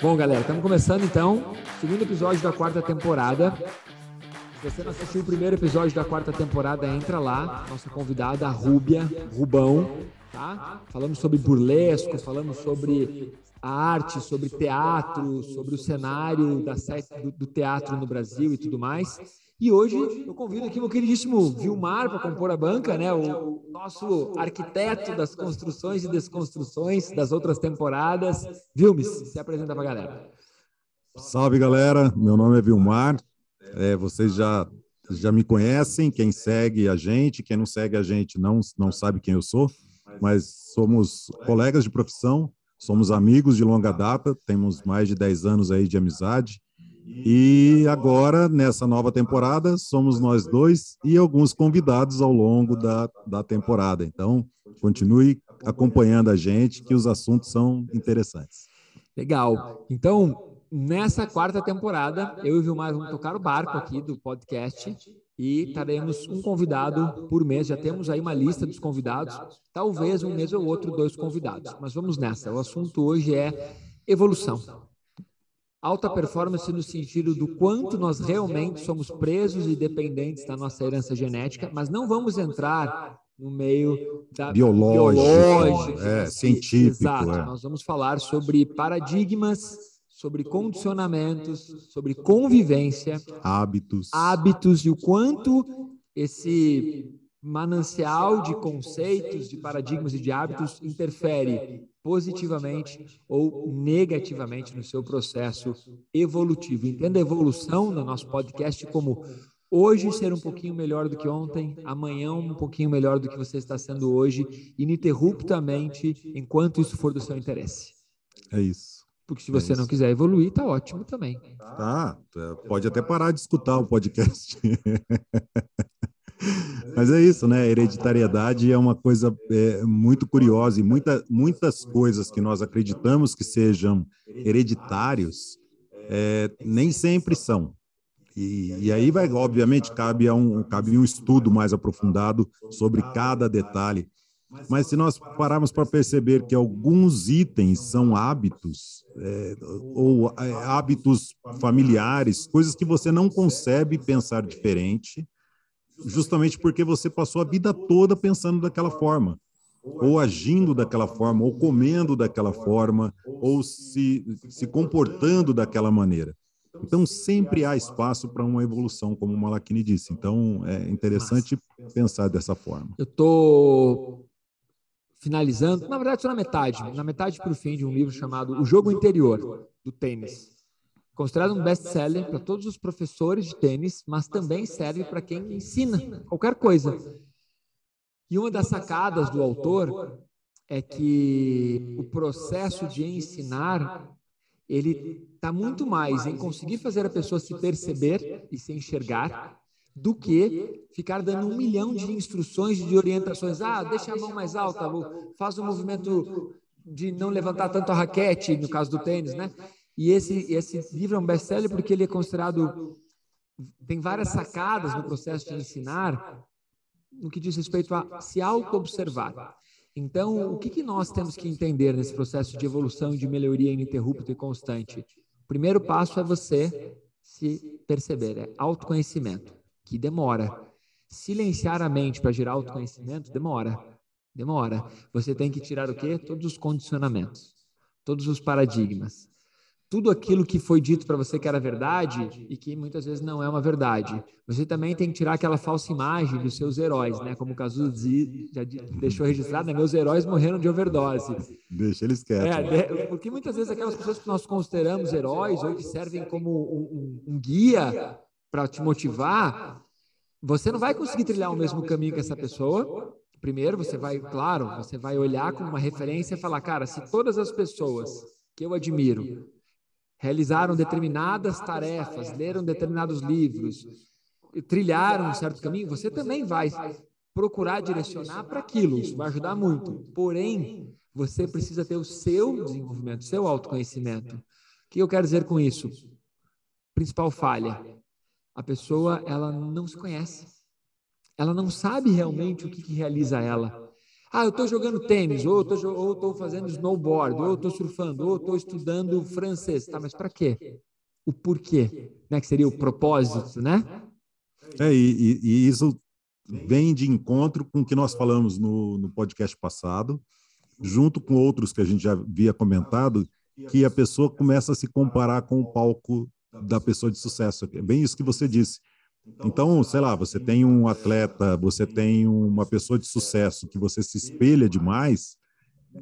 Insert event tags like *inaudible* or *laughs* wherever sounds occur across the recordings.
Bom, galera, estamos começando então, segundo episódio da quarta temporada. Se você não assistiu o primeiro episódio da quarta temporada, entra lá. Nossa convidada, a Rúbia, Rubão, tá? Falamos sobre burlesco, falamos sobre a arte, sobre teatro, sobre o cenário da, do, do teatro no Brasil e tudo mais. E hoje eu convido aqui o queridíssimo Vilmar para compor a banca, né? O nosso arquiteto das construções e desconstruções das outras temporadas. Vilmes, se apresenta para a galera. Salve, galera. Meu nome é Vilmar. É, vocês já, já me conhecem, quem segue a gente, quem não segue a gente não, não sabe quem eu sou, mas somos colegas de profissão, somos amigos de longa data, temos mais de 10 anos aí de amizade. E agora, nessa nova temporada, somos nós dois e alguns convidados ao longo da, da temporada. Então, continue acompanhando a gente, que os assuntos são interessantes. Legal. Então, nessa quarta temporada, eu e o Vilmar vamos tocar o barco aqui do podcast e teremos um convidado por mês. Já temos aí uma lista dos convidados, talvez um mês ou outro, dois convidados. Mas vamos nessa. O assunto hoje é evolução. Alta performance no sentido do quanto nós realmente somos presos e dependentes da nossa herança genética, mas não vamos entrar no meio da biológico, biológico é, científico. Exato. É. Nós vamos falar sobre paradigmas, sobre condicionamentos, sobre convivência, hábitos, hábitos e o quanto esse manancial de conceitos, de paradigmas e de hábitos interfere positivamente ou negativamente no seu processo evolutivo. Entenda a evolução no nosso podcast como hoje ser um pouquinho melhor do que ontem, amanhã um pouquinho melhor do que você está sendo hoje, ininterruptamente, enquanto isso for do seu interesse. É isso. Porque se você é não quiser evoluir, tá ótimo também. Tá, pode até parar de escutar o podcast. *laughs* Mas é isso, né? Hereditariedade é uma coisa é, muito curiosa e muita, muitas coisas que nós acreditamos que sejam hereditários é, nem sempre são. E, e, aí vai, obviamente, cabe um cabe um estudo mais aprofundado sobre cada detalhe. Mas se nós pararmos para perceber que alguns itens são hábitos, é, ou é, hábitos familiares, coisas que você não concebe pensar diferente, justamente porque você passou a vida toda pensando daquela forma, ou agindo daquela forma, ou comendo daquela forma, ou se, se comportando daquela maneira. Então, sempre há espaço para uma evolução, como o Malakini disse. Então, é interessante pensar dessa forma. Eu estou finalizando, na verdade, estou na metade, na metade para o fim de um livro chamado O Jogo Interior, do tênis considerado um best-seller para todos os professores de tênis, mas também serve para quem ensina qualquer coisa. E uma das sacadas do autor é que o processo de ensinar ele está muito mais em conseguir fazer a pessoa se perceber e se enxergar do que ficar dando um milhão de instruções, de orientações. Ah, deixa a mão mais alta, faz um movimento de não levantar tanto a raquete, no caso do tênis, né? E esse, esse livro é um best-seller porque ele é considerado. Tem várias sacadas no processo de ensinar no que diz respeito a se auto-observar. Então, o que, que nós temos que entender nesse processo de evolução e de melhoria ininterrupta e constante? O primeiro passo é você se perceber, é autoconhecimento, que demora. Silenciar a mente para gerar autoconhecimento demora. Demora. Você tem que tirar o quê? Todos os condicionamentos, todos os paradigmas tudo aquilo que foi dito para você que era verdade e que muitas vezes não é uma verdade. Você também tem que tirar aquela falsa imagem dos seus heróis, né? Como o Cazuza já deixou registrado, né? meus heróis morreram de overdose. Deixa eles quietos. É, porque muitas vezes aquelas pessoas que nós consideramos heróis ou que servem como um, um, um guia para te motivar, você não vai conseguir trilhar o mesmo caminho que essa pessoa. Primeiro, você vai, claro, você vai olhar como uma referência e falar, cara, se todas as pessoas que eu admiro realizaram determinadas tarefas, leram determinados livros, trilharam um certo caminho, você também vai procurar direcionar para aquilo, isso vai ajudar muito. Porém, você precisa ter o seu desenvolvimento, o seu autoconhecimento. O que eu quero dizer com isso? Principal falha. A pessoa, ela não se conhece. Ela não sabe realmente o que, que realiza ela. Ah, eu estou jogando tênis, ou estou fazendo snowboard, ou estou surfando, ou estou estudando francês. Tá, mas para quê? O porquê, né? Que seria o propósito, né? É, e, e, isso vem de encontro com o que nós falamos no, no podcast passado, junto com outros que a gente já havia comentado, que a pessoa começa a se comparar com o palco da pessoa de sucesso. É bem isso que você disse. Então, sei lá, você tem um atleta, você tem uma pessoa de sucesso que você se espelha demais,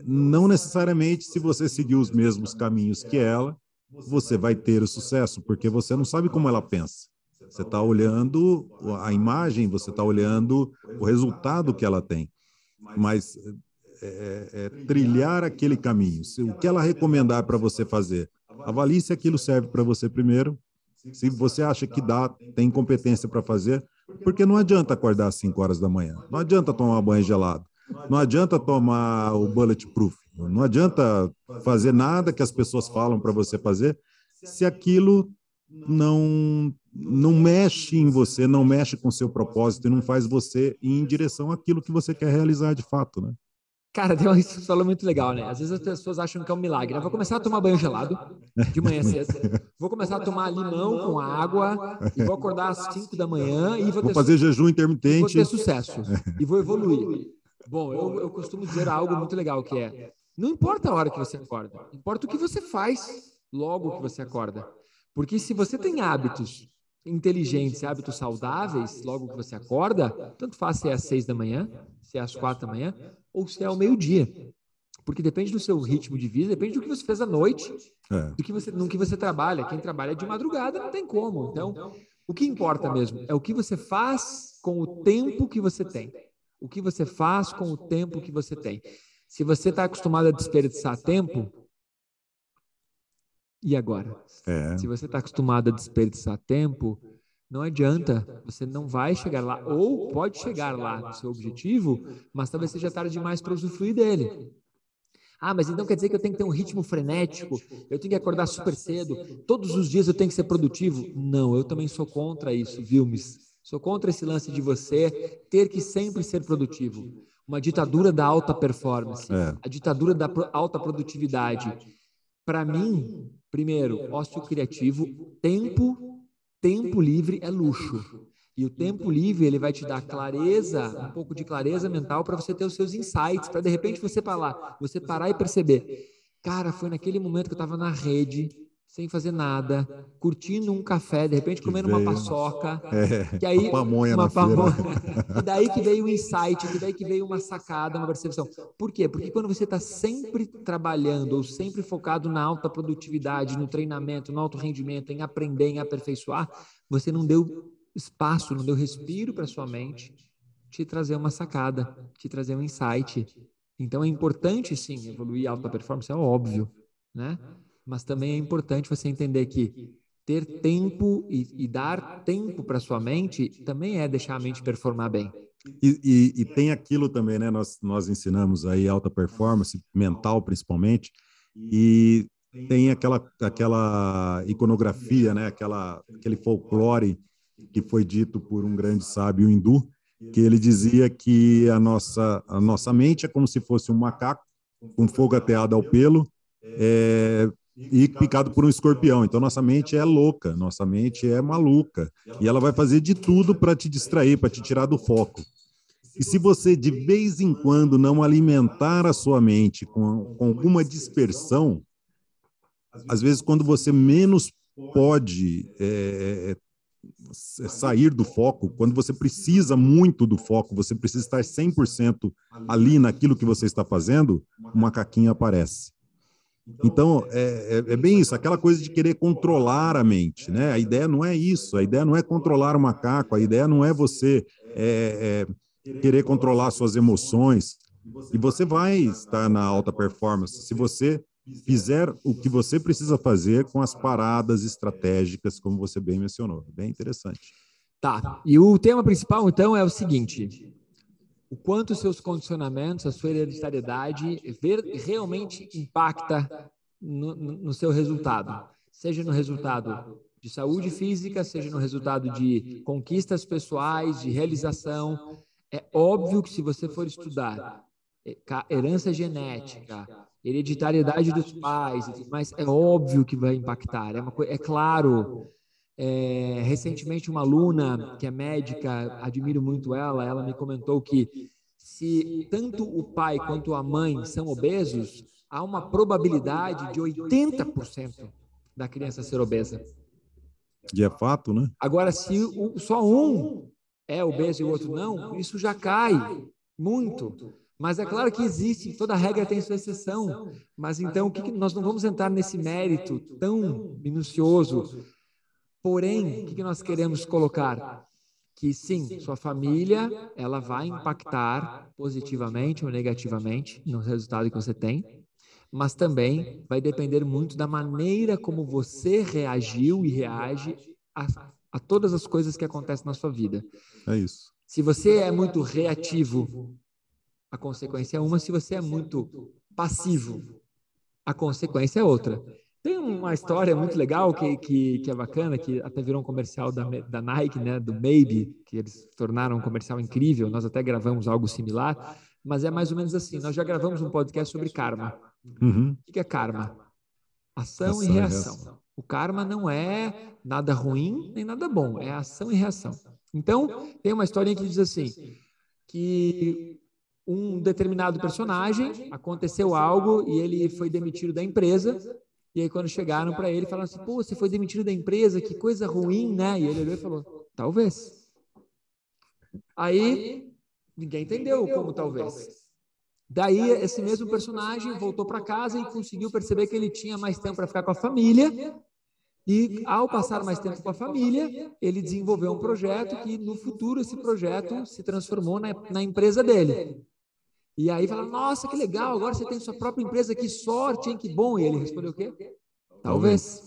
não necessariamente se você seguir os mesmos caminhos que ela, você vai ter o sucesso, porque você não sabe como ela pensa. Você está olhando a imagem, você está olhando o resultado que ela tem. Mas é, é, é trilhar aquele caminho. O que ela recomendar para você fazer, avalie se aquilo serve para você primeiro. Se você acha que dá, tem competência para fazer, porque não adianta acordar às 5 horas da manhã, não adianta tomar banho gelado, não adianta tomar o bulletproof, não adianta fazer nada que as pessoas falam para você fazer, se aquilo não não mexe em você, não mexe com seu propósito e não faz você ir em direção àquilo que você quer realizar de fato, né? Cara, tem uma falou muito legal, né? Às vezes as pessoas acham que é um milagre. Eu vou começar a tomar banho gelado de manhã cedo. Vou começar a tomar limão com água e vou acordar às 5 da manhã e vou, vou fazer jejum intermitente. Vou ter sucesso e vou evoluir. Bom, eu, eu costumo dizer algo muito legal que é: não importa a hora que você acorda, importa o que você faz logo que você acorda. Porque se você tem hábitos inteligentes, hábitos saudáveis, logo que você acorda, tanto faz se é às seis da manhã, se é às quatro da manhã, ou se é ao meio-dia. Porque depende do seu ritmo de vida, depende do que você fez à noite, é. do que você, no que você trabalha. Quem trabalha de madrugada não tem como. Então, o que importa mesmo é o que você faz com o tempo que você tem. O que você faz com o tempo que você tem. Se você está acostumado a desperdiçar tempo, e agora? É. Se você está acostumado a desperdiçar tempo, não adianta, você não vai chegar lá, ou pode chegar lá no seu objetivo, mas talvez seja tarde demais para usufruir dele. Ah, mas então quer dizer que eu tenho que ter um ritmo frenético, eu tenho que acordar super cedo, todos os dias eu tenho que ser produtivo? Não, eu também sou contra isso, Vilmes. Sou contra esse lance de você ter que sempre ser produtivo. Uma ditadura da alta performance, é. a ditadura da alta produtividade. Para mim, Primeiro, ócio criativo, tempo, tempo livre é luxo. E o tempo livre ele vai te dar clareza, um pouco de clareza mental para você ter os seus insights, para de repente você parar, você parar e perceber, cara, foi naquele momento que eu estava na rede, sem fazer nada, curtindo um café, de repente comendo uma paçoca, é, que aí uma pamonha uma pamonha, e daí que veio o insight, que daí que veio uma sacada, uma percepção. Por quê? Porque quando você está sempre trabalhando ou sempre focado na alta produtividade, no treinamento, no alto rendimento, em aprender, em aperfeiçoar, você não deu espaço, não deu respiro para sua mente te trazer uma sacada, te trazer um insight. Então é importante sim evoluir alta performance, é óbvio, né? Mas também é importante você entender que ter tempo e, e dar tempo para sua mente também é deixar a mente performar bem. E, e, e, tem aquilo também, né? Nós, nós ensinamos aí alta performance, mental principalmente, e tem aquela, aquela iconografia, né? Aquela, aquele folclore que foi dito por um grande sábio hindu, que ele dizia que a nossa, a nossa mente é como se fosse um macaco com fogo ateado ao pelo, é, e picado por um escorpião. Então nossa mente é louca, nossa mente é maluca e ela vai fazer de tudo para te distrair, para te tirar do foco. E se você de vez em quando não alimentar a sua mente com, com alguma dispersão, às vezes quando você menos pode é, é, é sair do foco, quando você precisa muito do foco, você precisa estar 100% ali naquilo que você está fazendo, o macaquinho aparece. Então, é, é, é, bem isso, aquela coisa de querer controlar a mente, né? A ideia não é isso, a ideia não é controlar o macaco, a ideia não é você é, é, querer controlar suas emoções. E você vai estar na alta performance se você fizer o que você precisa fazer com as paradas estratégicas, como você bem mencionou. Bem interessante. Tá, e o tema principal, então, é o seguinte: o quanto seus condicionamentos, a sua hereditariedade realmente impacta no, no, seu resultado, seja no resultado de saúde física, seja no resultado de conquistas pessoais, de realização. É óbvio que se você for estudar herança genética, hereditariedade dos pais, mas é óbvio que vai impactar. É, uma, é claro. É, recentemente, uma aluna que é médica, admiro muito ela, ela me comentou que se tanto o pai quanto a mãe são obesos, há uma probabilidade de 80% da criança ser obesa. E é fato, né? Agora, se o, só um é obeso e o outro não, isso já cai muito. Mas é claro que existe, toda regra tem sua exceção. Mas então, o que, que nós não vamos entrar nesse mérito tão minucioso. Porém, o que, que nós queremos colocar? Que sim, sua família ela vai impactar positivamente ou negativamente no resultado que você tem, mas também vai depender muito da maneira como você reagiu e reage a, a todas as coisas que acontecem na sua vida. É isso. Se você é muito reativo a consequência é uma, se você é muito passivo, a consequência é outra. Tem uma história muito legal que, que, que, é bacana, que até virou um comercial da, da Nike, né, do Maybe, que eles tornaram um comercial incrível. Nós até gravamos algo similar, mas é mais ou menos assim. Nós já gravamos um podcast sobre karma. Uhum. O que é karma? Ação, ação e reação. reação. O karma não é nada ruim nem nada bom, é ação e reação. Então, tem uma historinha que diz assim, que um determinado personagem, aconteceu algo e ele foi demitido da empresa. E aí, quando chegaram para ele, falaram assim: pô, você foi demitido da empresa, que coisa ruim, né? E ele olhou e falou: talvez. Aí, ninguém entendeu como talvez. Daí, esse mesmo personagem voltou para casa e conseguiu perceber que ele tinha mais tempo para ficar com a família. E, ao passar mais tempo com a família, ele desenvolveu um projeto que, no futuro, esse projeto se transformou na, na empresa dele. E aí fala, nossa, que legal, agora você tem sua própria empresa, que sorte, hein, que bom. E ele respondeu o quê? Talvez.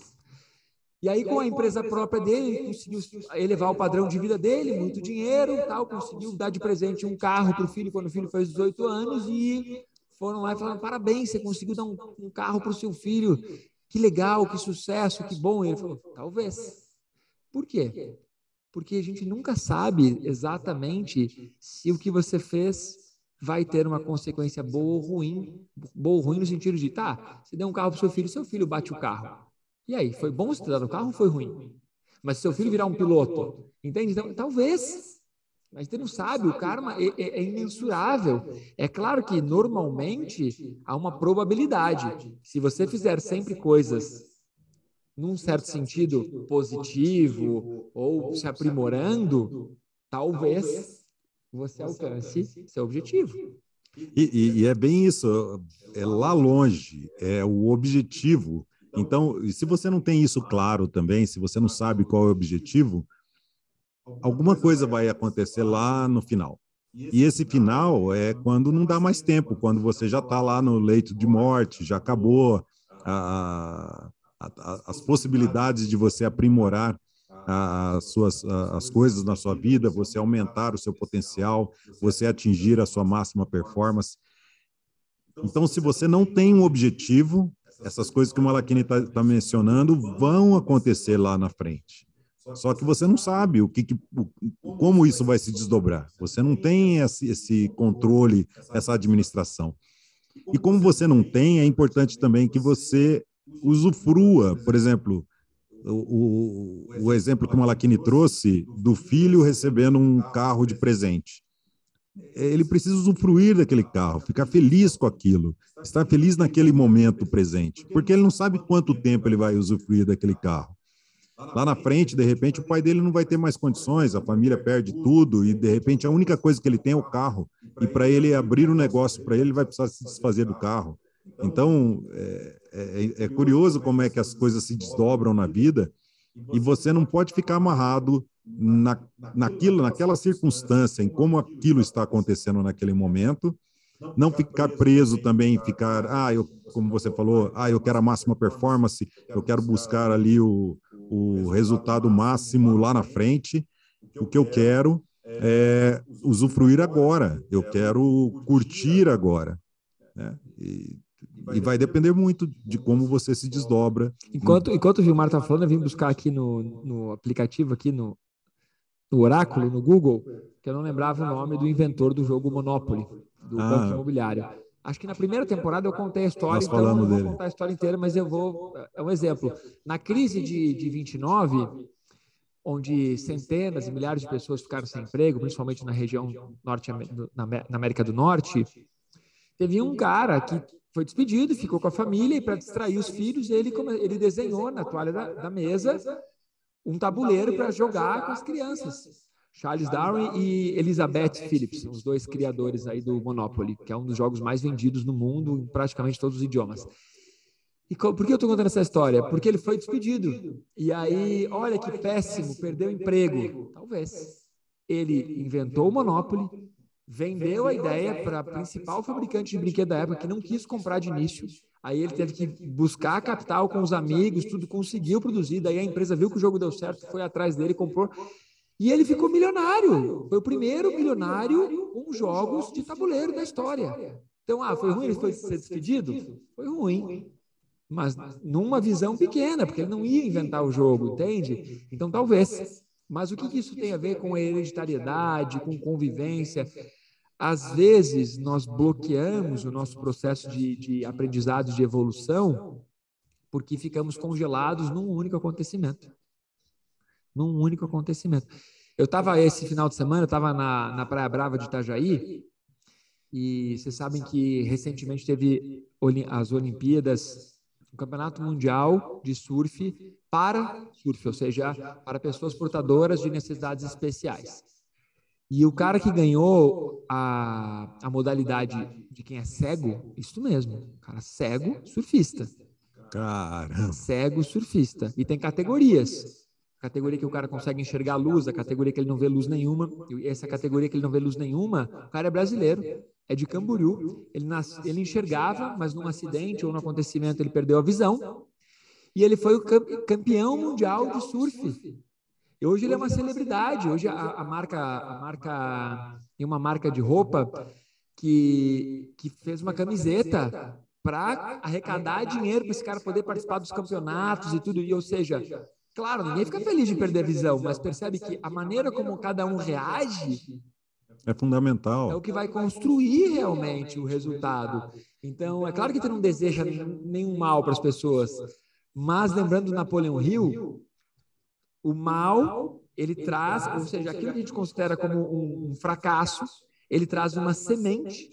E aí, com a empresa própria dele, ele conseguiu elevar o padrão de vida dele, muito dinheiro, tal, conseguiu dar de presente um carro para o filho quando o filho fez 18 anos e foram lá e falaram, parabéns, você conseguiu dar um, um carro para o seu filho, que legal, que sucesso, que bom. E ele falou, talvez. Por quê? Porque a gente nunca sabe exatamente se o que você fez vai ter uma consequência boa ou ruim, boa ou ruim no sentido de, tá, você deu um carro para seu filho, seu filho bate o carro. E aí, foi bom você ter dado o carro ou foi ruim? Mas se seu filho virar um piloto, entende? Então, talvez. Mas você não sabe, o karma é, é, é imensurável. É claro que, normalmente, há uma probabilidade. Se você fizer sempre coisas num certo sentido positivo ou se aprimorando, talvez você alcance seu objetivo. E, e, e, é bem isso, é lá longe, é o objetivo. Então, se você não tem isso claro também, se você não sabe qual é o objetivo, alguma coisa vai acontecer lá no final. E esse final é quando não dá mais tempo, quando você já está lá no leito de morte, já acabou a, a, a, as possibilidades de você aprimorar as suas as coisas na sua vida, você aumentar o seu potencial, você atingir a sua máxima performance. Então, se você não tem um objetivo, essas coisas que o Malakini está tá mencionando vão acontecer lá na frente. Só que você não sabe o que, que como isso vai se desdobrar. Você não tem esse, esse controle, essa administração. E como você não tem, é importante também que você usufrua, por exemplo, o, o, exemplo que o Malakini trouxe do filho recebendo um carro de presente. Ele precisa usufruir daquele carro, ficar feliz com aquilo, estar feliz naquele momento presente, porque ele não sabe quanto tempo ele vai usufruir daquele carro. Lá na frente, de repente, o pai dele não vai ter mais condições, a família perde tudo e, de repente, a única coisa que ele tem é o carro. E para ele abrir um negócio para ele, ele vai precisar se desfazer do carro. Então, é, é, é, curioso como é que as coisas se desdobram na vida e você não pode ficar amarrado na, naquilo, naquela circunstância, em como aquilo está acontecendo naquele momento, não ficar preso também, ficar, ah, eu, como você falou, ah, eu quero a máxima performance, eu quero buscar ali o, o resultado máximo lá na frente. O que eu quero é usufruir agora, eu quero curtir agora. Né? E e vai depender muito de como você se desdobra. Enquanto, enquanto o Gilmar está falando, eu vim buscar aqui no, no aplicativo, aqui no, no Oráculo, no Google, que eu não lembrava o nome do inventor do jogo Monopoly. do ah. Banco Imobiliário. Acho que na primeira temporada eu contei a história, então eu não vou dele. contar a história inteira, mas eu vou. É um exemplo. Na crise de, de 29, onde centenas e milhares de pessoas ficaram sem emprego, principalmente na região norte, na América do Norte, teve um cara que foi despedido, ficou com a família e para distrair os filhos, ele, ele desenhou na toalha da, da mesa um tabuleiro para jogar com as crianças. Charles Darwin e Elizabeth Phillips, os dois criadores aí do Monopoly, que é um dos jogos mais vendidos no mundo em praticamente todos os idiomas. E por que eu estou contando essa história? Porque ele foi despedido. E aí, olha que péssimo, perdeu o emprego. Talvez. Ele inventou o Monopoly, vendeu a ideia para a principal fabricante de brinquedo da época, que não quis comprar de início. Aí ele teve que buscar capital com os amigos, tudo conseguiu produzir. Daí a empresa viu que o jogo deu certo, foi atrás dele, comprou. E ele ficou milionário. Foi o primeiro milionário com jogos de tabuleiro da história. Então, ah, foi ruim ele foi ser despedido? Foi ruim. Mas numa visão pequena, porque ele não ia inventar o jogo, entende? Então, talvez. Mas o que isso tem a ver com hereditariedade, com convivência? Às vezes, nós bloqueamos o nosso processo de, de aprendizado, de evolução, porque ficamos congelados num único acontecimento num único acontecimento. Eu estava esse final de semana, eu estava na, na Praia Brava de Itajaí, e vocês sabem que recentemente teve as Olimpíadas, o Campeonato Mundial de Surf para surf, ou seja, para pessoas portadoras de necessidades especiais. E o cara que ganhou a, a modalidade de quem é cego, isso mesmo, cara cego surfista. Caramba. Cego surfista. E tem categorias categoria que o cara consegue enxergar luz, a categoria que ele não vê luz nenhuma, e essa categoria que ele não vê luz nenhuma, o cara é brasileiro, é de Camboriú, ele, nas, ele enxergava, mas num acidente ou num acontecimento ele perdeu a visão, e ele foi o campeão mundial de surf. E hoje ele é uma celebridade, hoje a, a marca, a marca, tem uma marca de roupa que, que fez uma camiseta para arrecadar dinheiro para esse cara poder participar dos campeonatos e tudo, e ou seja, Claro, ninguém fica feliz de perder a visão, mas percebe que a maneira como cada um reage é fundamental. É o que vai construir realmente o resultado. Então, é claro que tu não deseja nenhum mal para as pessoas, mas lembrando Napoleão Hill, o mal ele traz, ou seja, aquilo que a gente considera como um fracasso, ele traz uma semente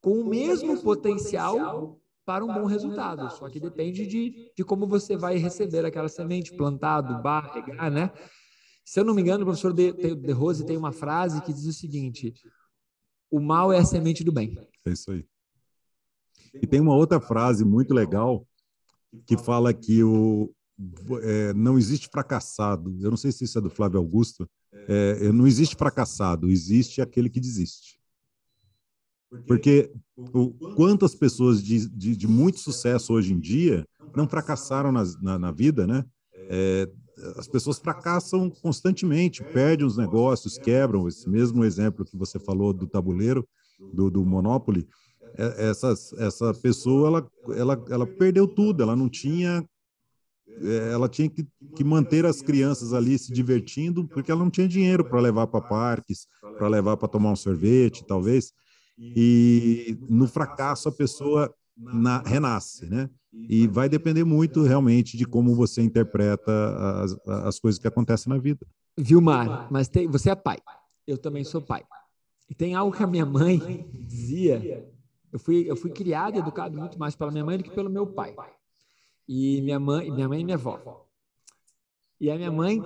com o mesmo potencial para um bom resultado. Só que depende de, de como você vai receber aquela semente, plantado, barra, regar, né? Se eu não me engano, o professor De, De Rose tem uma frase que diz o seguinte: o mal é a semente do bem. É isso aí. E tem uma outra frase muito legal que fala que o, é, não existe fracassado. Eu não sei se isso é do Flávio Augusto. É, não existe fracassado, existe aquele que desiste. Porque o, quantas pessoas de, de, de, muito sucesso hoje em dia não fracassaram na, na, na vida, né? É, as pessoas fracassam constantemente, perdem os negócios, quebram. Esse mesmo exemplo que você falou do tabuleiro, do, do Monopoly, é, essa, essa pessoa, ela, ela, ela perdeu tudo, ela não tinha é, ela tinha que, que, manter as crianças ali se divertindo, porque ela não tinha dinheiro para levar para parques, para levar para tomar um sorvete, talvez e no fracasso a pessoa na, renasce, né? E vai depender muito realmente de como você interpreta as, as coisas que acontecem na vida. Vilmar, mas tem, você é pai, eu também sou pai. E tem algo que a minha mãe dizia. Eu fui, eu fui criado e educado muito mais pela minha mãe do que pelo meu pai. E minha mãe, minha mãe e minha avó. E a minha mãe,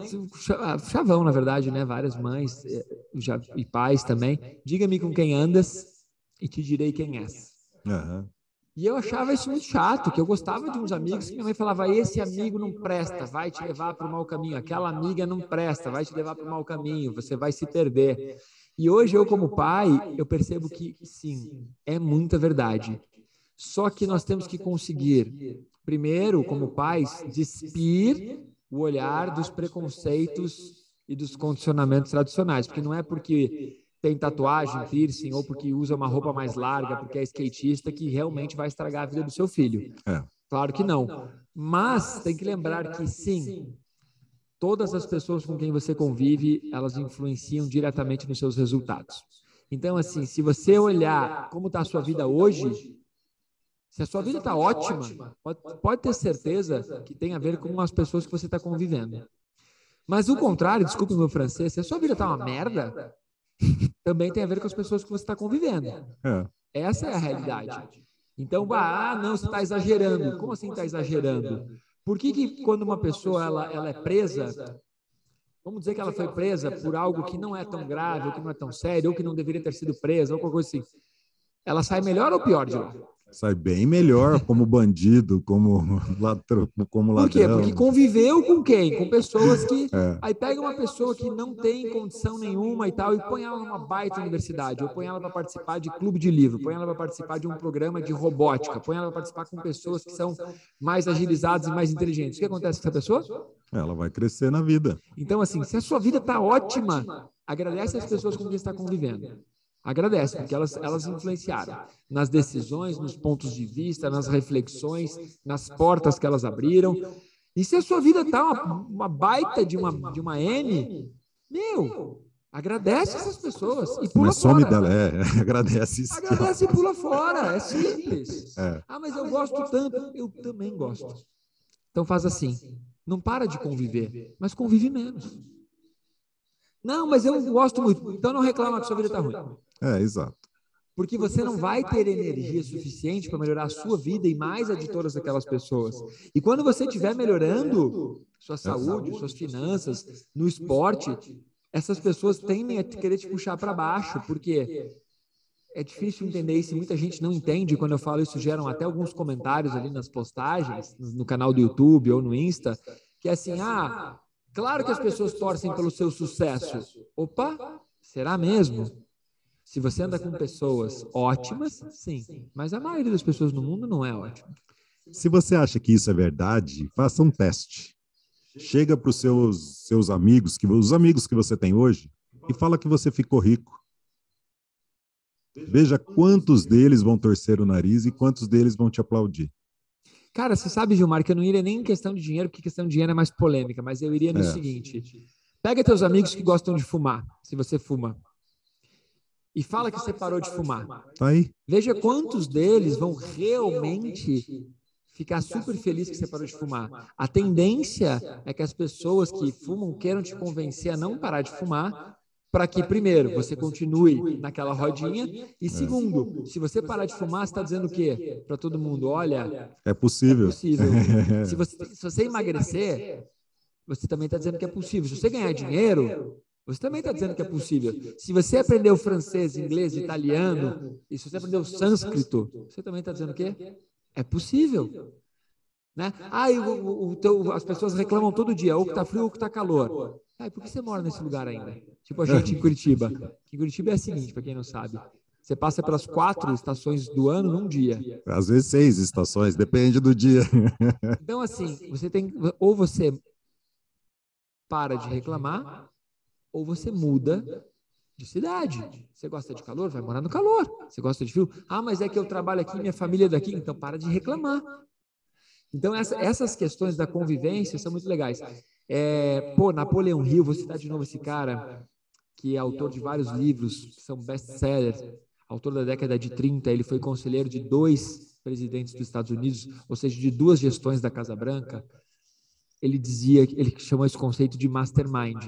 chavão, na verdade, né? Várias mães eh, já, e pais também. Diga-me com quem andas e te direi quem és. Uhum. E eu achava isso muito chato, que eu gostava de uns amigos que minha mãe falava: esse amigo não presta, vai te levar para o mau caminho. Aquela amiga não presta, vai te levar para o mau caminho. Você vai se perder. E hoje eu, como pai, eu percebo que sim, é muita verdade. Só que nós temos que conseguir, primeiro, como pais, despir o olhar dos preconceitos e dos condicionamentos tradicionais, porque não é porque tem tatuagem, piercing, ou porque usa uma roupa mais larga, porque é skatista, que realmente vai estragar a vida do seu filho. É. Claro que não. Mas tem que lembrar que sim, todas as pessoas com quem você convive, elas influenciam diretamente nos seus resultados. Então, assim, se você olhar como está a sua vida hoje, se a sua vida está ótima, pode, pode ter certeza que tem a ver com as pessoas que você está convivendo. Mas o contrário, desculpe meu francês, se a sua vida está uma merda, *laughs* também tem a ver com as pessoas que você está convivendo. É. Essa é a realidade. Então, ah, não, você está exagerando. Como assim está exagerando? Por que, que quando uma pessoa ela, ela é presa, vamos dizer que ela foi presa por algo que não é tão grave, ou que não é tão sério, ou que não deveria ter sido presa, ou qualquer coisa assim, ela sai melhor ou pior de lá? Sai bem melhor como bandido, como, *laughs* ladrão, como ladrão. Por quê? Porque conviveu com quem? Com pessoas que. É. Aí pega uma pessoa que não tem condição nenhuma e tal, e põe ela numa baita universidade, ou põe ela para participar de clube de livro, põe ela para participar de um programa de robótica, põe ela para participar com pessoas que são mais agilizadas e mais inteligentes. O que acontece com essa pessoa? Ela vai crescer na vida. Então, assim, se a sua vida está ótima, agradece as pessoas com quem está convivendo. Agradece, porque elas, elas influenciaram nas decisões, nos pontos de vista, nas reflexões, nas portas que elas abriram. E se a sua vida está uma, uma baita de uma, de uma N, meu, agradece essas pessoas e pula mas some fora. Dela, é, *laughs* agradece. Isso agradece e pula *laughs* fora, é simples. É. Ah, mas eu gosto tanto. Eu também gosto. Então faz assim, não para de conviver, mas convive menos. Não, mas eu gosto muito. Então não reclama que sua vida está ruim. É, exato. Porque você não vai ter energia suficiente para melhorar a sua vida e mais a de todas aquelas pessoas. E quando você estiver melhorando sua saúde, suas finanças, no esporte, essas pessoas tendem a querer te puxar para baixo, porque é difícil entender isso e muita gente não entende. Quando eu falo isso, geram até alguns comentários ali nas postagens, no canal do YouTube ou no Insta, que é assim: ah, claro que as pessoas torcem pelo seu sucesso. Opa, será mesmo? Se você anda com pessoas ótimas, sim, mas a maioria das pessoas no mundo não é ótima. Se você acha que isso é verdade, faça um teste. Chega para os seus, seus amigos, que, os amigos que você tem hoje, e fala que você ficou rico. Veja quantos deles vão torcer o nariz e quantos deles vão te aplaudir. Cara, você sabe, Gilmar, que eu não iria nem em questão de dinheiro, porque questão de dinheiro é mais polêmica, mas eu iria no é. seguinte: pega teus amigos que gostam de fumar, se você fuma e fala que você parou de fumar. Tá aí. Veja quantos deles vão realmente ficar super felizes que você parou de fumar. A tendência é que as pessoas que fumam queiram te convencer a não parar de fumar, para que, primeiro, você continue naquela rodinha, e segundo, se você parar de fumar, você está dizendo o quê? Para todo mundo, olha... É possível. É possível. *laughs* se, você, se você emagrecer, você também está dizendo que é possível. Se você ganhar dinheiro, você também está dizendo que é possível. Se você aprendeu francês, inglês, italiano, e se você aprendeu sânscrito, você também está dizendo o quê? É possível. Né? Ah, o, o teu, as pessoas reclamam todo dia, ou que está frio ou que está calor. Ah, por que você mora nesse lugar ainda? Tipo a gente em Curitiba. Em Curitiba é o seguinte, para quem não sabe. Você passa pelas quatro estações do ano num dia. Às vezes seis estações, depende do dia. *laughs* Então, assim, você tem. Ou você para de reclamar, ou você muda de cidade. Você gosta de calor? Vai morar no calor. Você gosta de frio? Ah, mas é que eu trabalho aqui, minha família é daqui, então para de reclamar. Então, essa, essas questões da convivência são muito legais. É, pô, Napoleão Hill, vou citar de novo esse cara, que é autor de vários livros, que são best-sellers, autor da década de 30, ele foi conselheiro de dois presidentes dos Estados Unidos, ou seja, de duas gestões da Casa Branca. Ele dizia, ele chamou esse conceito de mastermind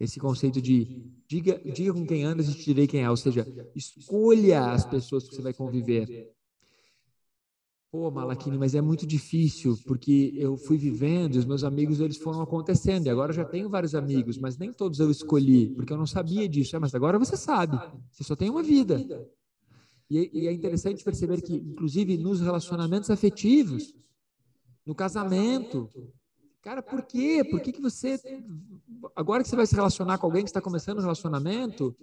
esse conceito de diga, diga com quem andas e te direi quem é, ou seja, escolha as pessoas que você vai conviver. Pô, Malaquini, mas é muito difícil, porque eu fui vivendo, os meus amigos eles foram acontecendo, e agora eu já tenho vários amigos, mas nem todos eu escolhi, porque eu não sabia disso. É, mas agora você sabe, você só tem uma vida. E, e é interessante perceber que, inclusive, nos relacionamentos afetivos, no casamento, Cara, por quê? Por que, que você. Agora que você vai se relacionar com alguém que está começando um relacionamento,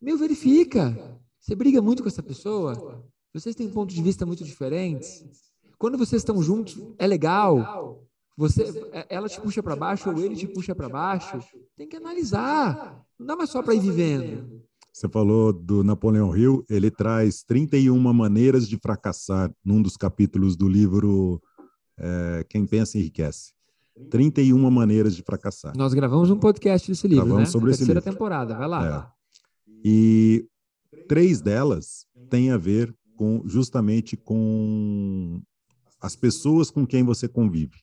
meu, verifica. Você briga muito com essa pessoa? Vocês têm pontos de vista muito diferentes? Quando vocês estão juntos, é legal. Você, é, ela te puxa para baixo ou ele te puxa para baixo. Tem que analisar. Não dá mais só para ir vivendo. Você falou do Napoleão Hill, ele traz 31 maneiras de fracassar num dos capítulos do livro é, Quem Pensa Enriquece. 31 maneiras de fracassar. Nós gravamos um podcast desse livro, gravamos né? sobre Terceira esse livro. temporada, vai lá. É. E três delas têm a ver com justamente com as pessoas com quem você convive.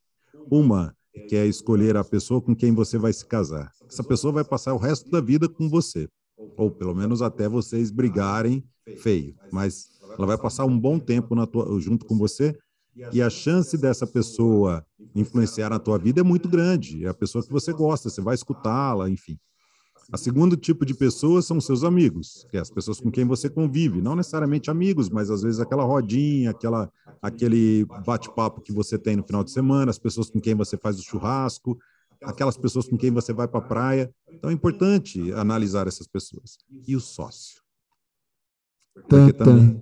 Uma que é escolher a pessoa com quem você vai se casar. Essa pessoa vai passar o resto da vida com você, ou pelo menos até vocês brigarem feio, mas ela vai passar um bom tempo tua, junto com você e a chance dessa pessoa influenciar na tua vida é muito grande. É a pessoa que você gosta, você vai escutá-la, enfim. A segundo tipo de pessoas são seus amigos, que é as pessoas com quem você convive, não necessariamente amigos, mas às vezes aquela rodinha, aquela, aquele bate-papo que você tem no final de semana, as pessoas com quem você faz o churrasco, aquelas pessoas com quem você vai para a praia. Então é importante analisar essas pessoas. E o sócio? Porque também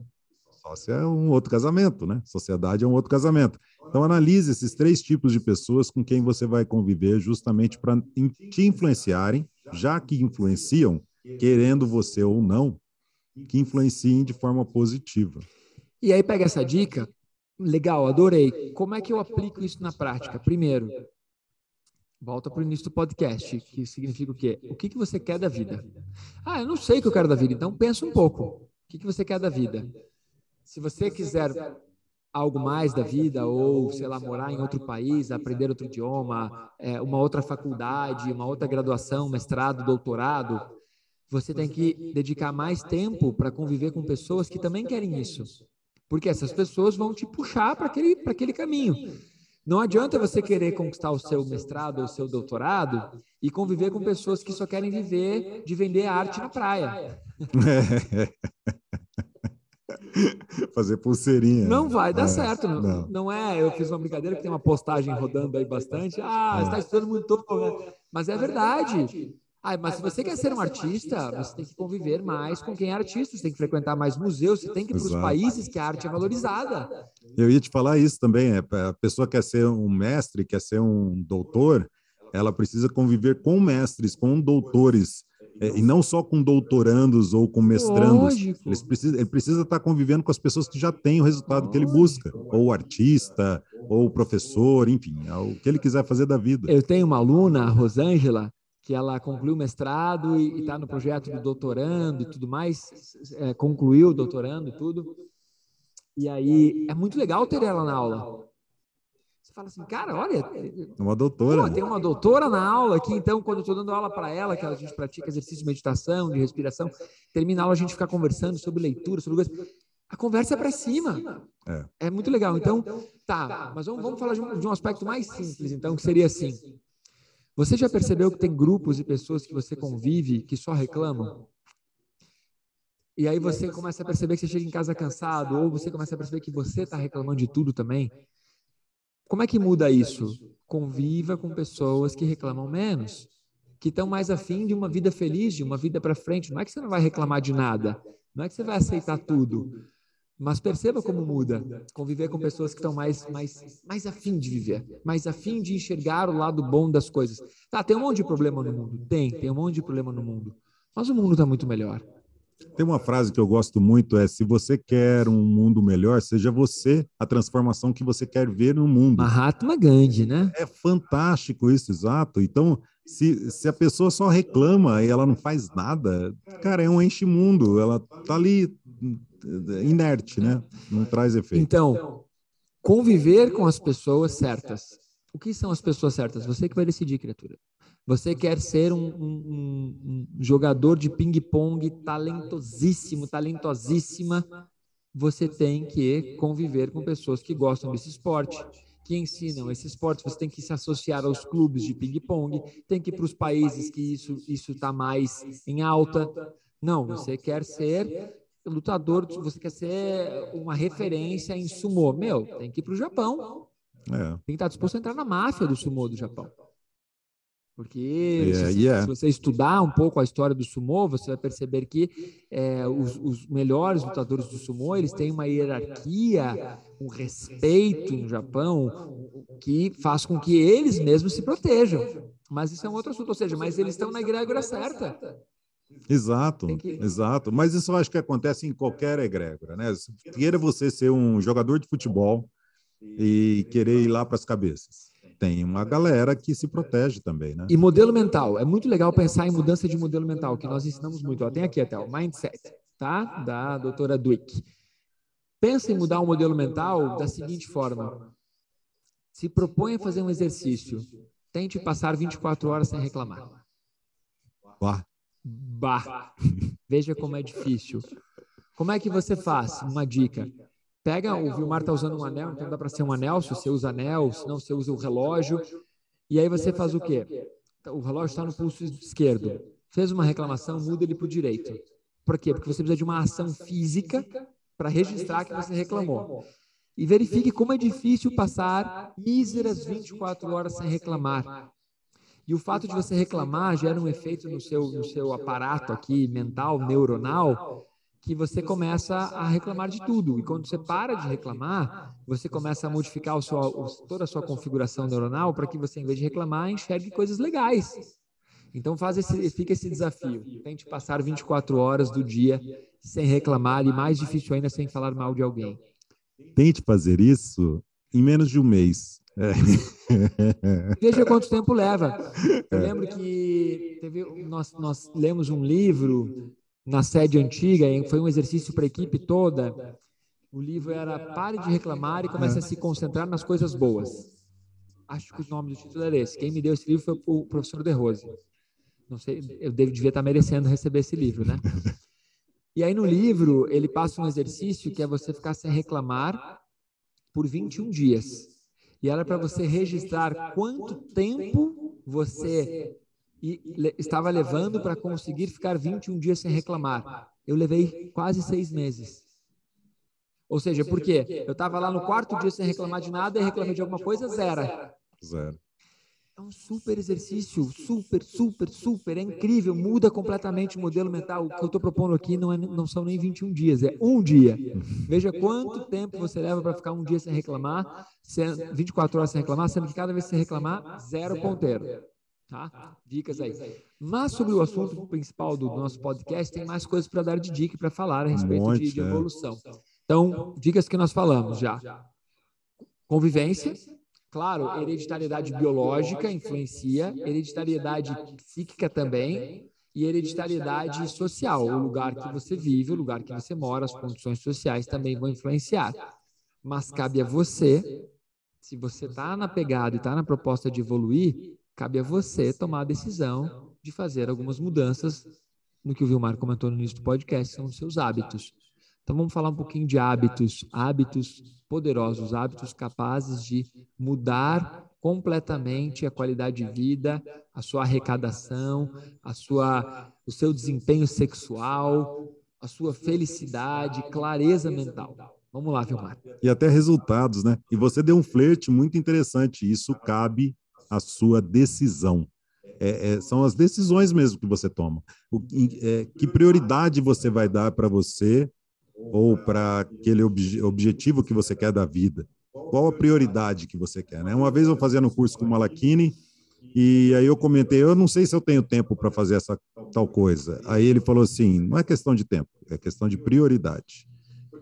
sócio é um outro casamento, né? Sociedade é um outro casamento. Então analise esses três tipos de pessoas com quem você vai conviver justamente para te influenciarem já que influenciam, querendo você ou não, que influenciem de forma positiva. E aí pega essa dica, legal, adorei. Como é que eu aplico isso na prática? Primeiro, volta para o início do podcast, que significa o quê? O que, que você quer da vida? Ah, eu não sei o que eu quero da vida, então pensa um pouco. O que, que você quer da vida? Se você quiser algo mais da vida, ou, sei lá, morar em outro país, aprender outro idioma, é, uma outra faculdade, uma outra graduação, mestrado, doutorado, você tem que dedicar mais tempo para conviver com pessoas que também querem isso. Porque essas pessoas vão te puxar para aquele, aquele caminho. Não adianta você querer conquistar o seu mestrado ou o seu doutorado e conviver com pessoas que só querem viver de vender arte na praia. *laughs* *laughs* *laughs* Fazer pulseirinha. Não vai dar é, certo. Não, não. é. Eu fiz uma brincadeira que tem uma postagem rodando aí bastante. Ah, está é. estudando muito. Né? Mas é verdade. Ah, mas se você quer ser um artista, você tem que conviver mais com quem é artista, você tem que frequentar mais museus, você tem que ir para os países que a arte é valorizada. Eu ia te falar isso também. É, a pessoa quer ser um mestre, quer ser um doutor, ela precisa conviver com mestres, com doutores é, e não só com doutorandos ou com mestrandos. Ele precisa, ele precisa estar convivendo com as pessoas que já têm o resultado Lógico. que ele busca, ou artista, ou professor, enfim, é o que ele quiser fazer da vida. Eu tenho uma aluna, a Rosângela, que ela concluiu o mestrado e está no projeto do doutorando e tudo mais, é, concluiu o doutorando e tudo. E aí é muito legal ter ela na aula, fala assim, cara, olha. Uma doutora. Pô, tem uma doutora na aula aqui, então, quando eu estou dando aula para ela, que a gente pratica exercício de meditação, de respiração, termina a aula a gente fica conversando sobre leitura, sobre coisas. A conversa é para cima. É. é. muito legal. Então, tá, mas vamos, vamos falar de um, de um aspecto mais simples, então, que seria assim. Você já percebeu que tem grupos e pessoas que você convive que só reclamam? E aí você começa a perceber que você chega em casa cansado, ou você começa a perceber que você está reclamando de tudo também. Como é que muda isso? Conviva com pessoas que reclamam menos, que estão mais afim de uma vida feliz, de uma vida para frente. Não é que você não vai reclamar de nada, não é que você vai aceitar tudo, mas perceba como muda. Conviver com pessoas que estão mais, mais, mais afim de viver, mais afim de enxergar o lado bom das coisas. Tá, tem um monte de problema no mundo. Tem, tem um monte de problema no mundo. Mas o mundo está muito melhor. Tem uma frase que eu gosto muito, é se você quer um mundo melhor, seja você a transformação que você quer ver no mundo. Mahatma Gandhi, né? É fantástico isso, exato. Então, se, se a pessoa só reclama e ela não faz nada, cara, é um enche-mundo, ela tá ali inerte, né? Não traz efeito. Então, conviver com as pessoas certas. O que são as pessoas certas? Você que vai decidir, criatura. Você quer ser um, um, um jogador de ping-pong talentosíssimo, talentosíssima, você tem que conviver com pessoas que gostam desse esporte, que ensinam esse esporte. Você tem que se associar aos clubes de ping-pong, tem que ir para os países que isso isso está mais em alta. Não, você quer ser lutador, você quer ser uma referência em sumô. Meu, tem que ir para o Japão. É. Tem que estar disposto a entrar na máfia do sumô do Japão. Porque yeah, se, yeah. se, você estudar um pouco a história do sumô, você vai perceber que é, os, os, melhores lutadores do sumô eles têm uma hierarquia, um respeito no Japão que faz com que eles mesmos se protejam. Mas isso é um outro assunto, ou seja, mas eles estão na egrégora certa. Exato, que... exato. Mas isso eu acho que acontece em qualquer egrégora, né? Queira você ser um jogador de futebol e querer ir lá para as cabeças tem uma galera que se protege também, né? E modelo mental. É muito legal pensar em mudança de modelo mental, que nós ensinamos muito. Ó, tem aqui até o mindset. tá? Da doutora Duick. Pensa em mudar o modelo mental da seguinte forma: se propõe a fazer um exercício, tente passar 24 horas sem reclamar. Bah. Bah. Veja como é difícil. Como é que você faz? Uma dica. Pega, o Vilmar está usando um anel, então dá para ser um anel, se você usa anel, se não você usa o relógio. E aí você faz o quê? O relógio está no pulso esquerdo. Fez uma reclamação, muda ele para o direito. Por quê? Porque você precisa de uma ação física para registrar que você reclamou. E verifique como é difícil passar míseras 24 horas sem reclamar. E o fato de você reclamar gera um efeito no seu, no seu aparato aqui, mental, neuronal, que você começa a reclamar de tudo. E quando você para de reclamar, você começa a modificar o seu, toda a sua configuração neuronal para que você, em vez de reclamar, enxergue coisas legais. Então faz esse, fica esse desafio. Tente passar 24 horas do dia sem reclamar e mais difícil ainda sem falar mal de alguém. Tente fazer isso em menos de um mês. É. *laughs* Veja quanto tempo leva. Eu lembro que teve, nós, nós lemos um livro na sede antiga, foi um exercício para a equipe toda. O livro era Pare de reclamar e comece a se concentrar nas coisas boas. Acho que o nome do título era esse. Quem me deu esse livro foi o professor De Rose. Não sei, eu devia estar merecendo receber esse livro, né? E aí no livro ele passa um exercício que é você ficar sem reclamar por 21 dias. E era para você registrar quanto tempo você estava levando para conseguir ficar 21 dias sem reclamar. Eu levei quase seis meses. Ou seja, por quê? Eu estava lá no quarto dia sem reclamar de nada e reclamei de alguma coisa, zero. Zero. É um super exercício, super, super, super, é incrível, muda completamente o modelo mental. O que eu estou propondo aqui não, é, não são nem 21 dias, é um dia. *laughs* Veja quanto tempo você leva para ficar um dia sem reclamar, 24 horas sem reclamar, sendo que cada vez que você reclamar, zero ponteiro. Tá? Dicas aí. Mas sobre o assunto principal do nosso podcast, tem mais coisas para dar de dica e para falar a respeito um monte, de, de é. evolução. Então, dicas que nós falamos já. Convivência, Claro, hereditariedade biológica influencia, hereditariedade psíquica também e hereditariedade social. O lugar que você vive, o lugar que você mora, as condições sociais também vão influenciar. Mas cabe a você, se você está na pegada e está na proposta de evoluir, cabe a você tomar a decisão de fazer algumas mudanças no que o Vilmar comentou no início do podcast, são os seus hábitos. Então vamos falar um pouquinho de hábitos, hábitos poderosos, hábitos capazes de mudar completamente a qualidade de vida, a sua arrecadação, a sua, o seu desempenho sexual, a sua felicidade, clareza mental. Vamos lá, Vilmar. E até resultados, né? E você deu um flerte muito interessante. Isso cabe à sua decisão. É, é, são as decisões mesmo que você toma. O, é, que prioridade você vai dar para você ou para aquele obje objetivo que você quer da vida? Qual a prioridade que você quer? Né? Uma vez eu fazendo um curso com o Malachini, e aí eu comentei, eu não sei se eu tenho tempo para fazer essa tal coisa. Aí ele falou assim, não é questão de tempo, é questão de prioridade.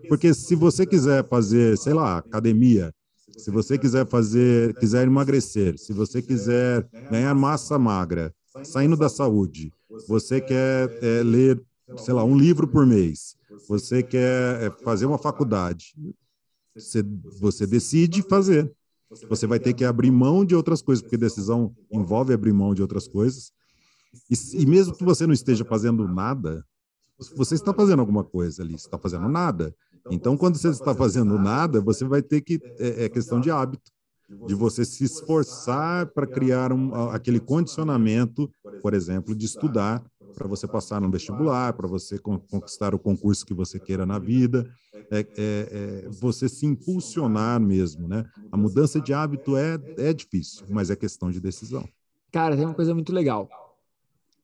Porque se você quiser fazer, sei lá, academia, se você quiser fazer, quiser emagrecer, se você quiser ganhar massa magra, saindo da saúde, você quer é, ler, sei lá, um livro por mês, você quer é, fazer uma faculdade, você, você decide fazer. Você vai ter que abrir mão de outras coisas, porque decisão envolve abrir mão de outras coisas. E, e mesmo que você não esteja fazendo nada, você está fazendo alguma coisa ali, você está fazendo nada. Então, quando você está fazendo nada, você vai ter que. É, é questão de hábito, de você se esforçar para criar um, aquele condicionamento, por exemplo, de estudar para você passar no vestibular, para você conquistar o concurso que você queira na vida, é, é, é, você se impulsionar mesmo, né? A mudança de hábito é, é difícil, mas é questão de decisão. Cara, tem uma coisa muito legal.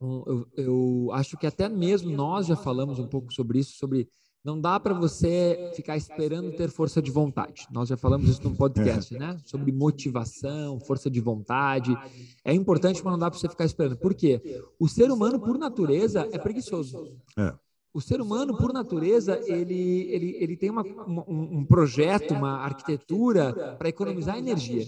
Eu, eu acho que até mesmo nós já falamos um pouco sobre isso, sobre não dá para você ficar esperando ter força de vontade. Nós já falamos isso no *laughs* podcast, né? Sobre motivação, força de vontade. É importante, mas não dá para você ficar esperando. Por quê? O ser humano, por natureza, é preguiçoso. É. O ser humano, por natureza, ele, ele, ele tem uma, uma, um projeto, uma arquitetura para economizar energia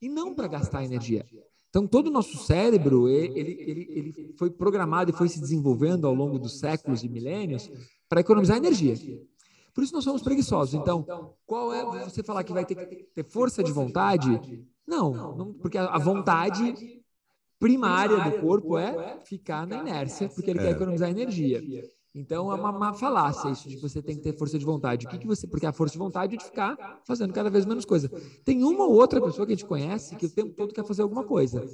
e não para gastar energia. Então, todo o nosso cérebro, ele, ele, ele foi programado e foi se desenvolvendo ao longo dos séculos e milênios para economizar energia. Por isso nós somos preguiçosos. Então, qual é você falar que vai ter que ter força de vontade? Não, não porque a vontade primária do corpo é ficar na inércia, porque ele quer economizar energia. Então é uma, uma falácia isso de que você tem que ter força de vontade. O que, que você, porque a força de vontade é de ficar fazendo cada vez menos coisa. Tem uma ou outra pessoa que a gente conhece que o tempo todo quer fazer alguma coisa.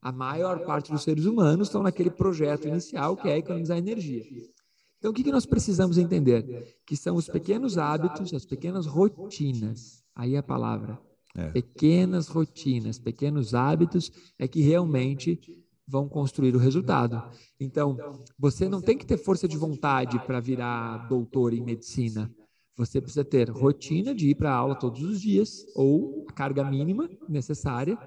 A maior parte dos seres humanos estão naquele projeto inicial que é economizar energia. Então o que, que nós precisamos entender? Que são os pequenos hábitos, as pequenas rotinas. Aí é a palavra. É. Pequenas rotinas, pequenos hábitos é que realmente vão construir o resultado. Então, você não tem que ter força de vontade para virar doutor em medicina. Você precisa ter rotina de ir para a aula todos os dias, ou a carga mínima necessária,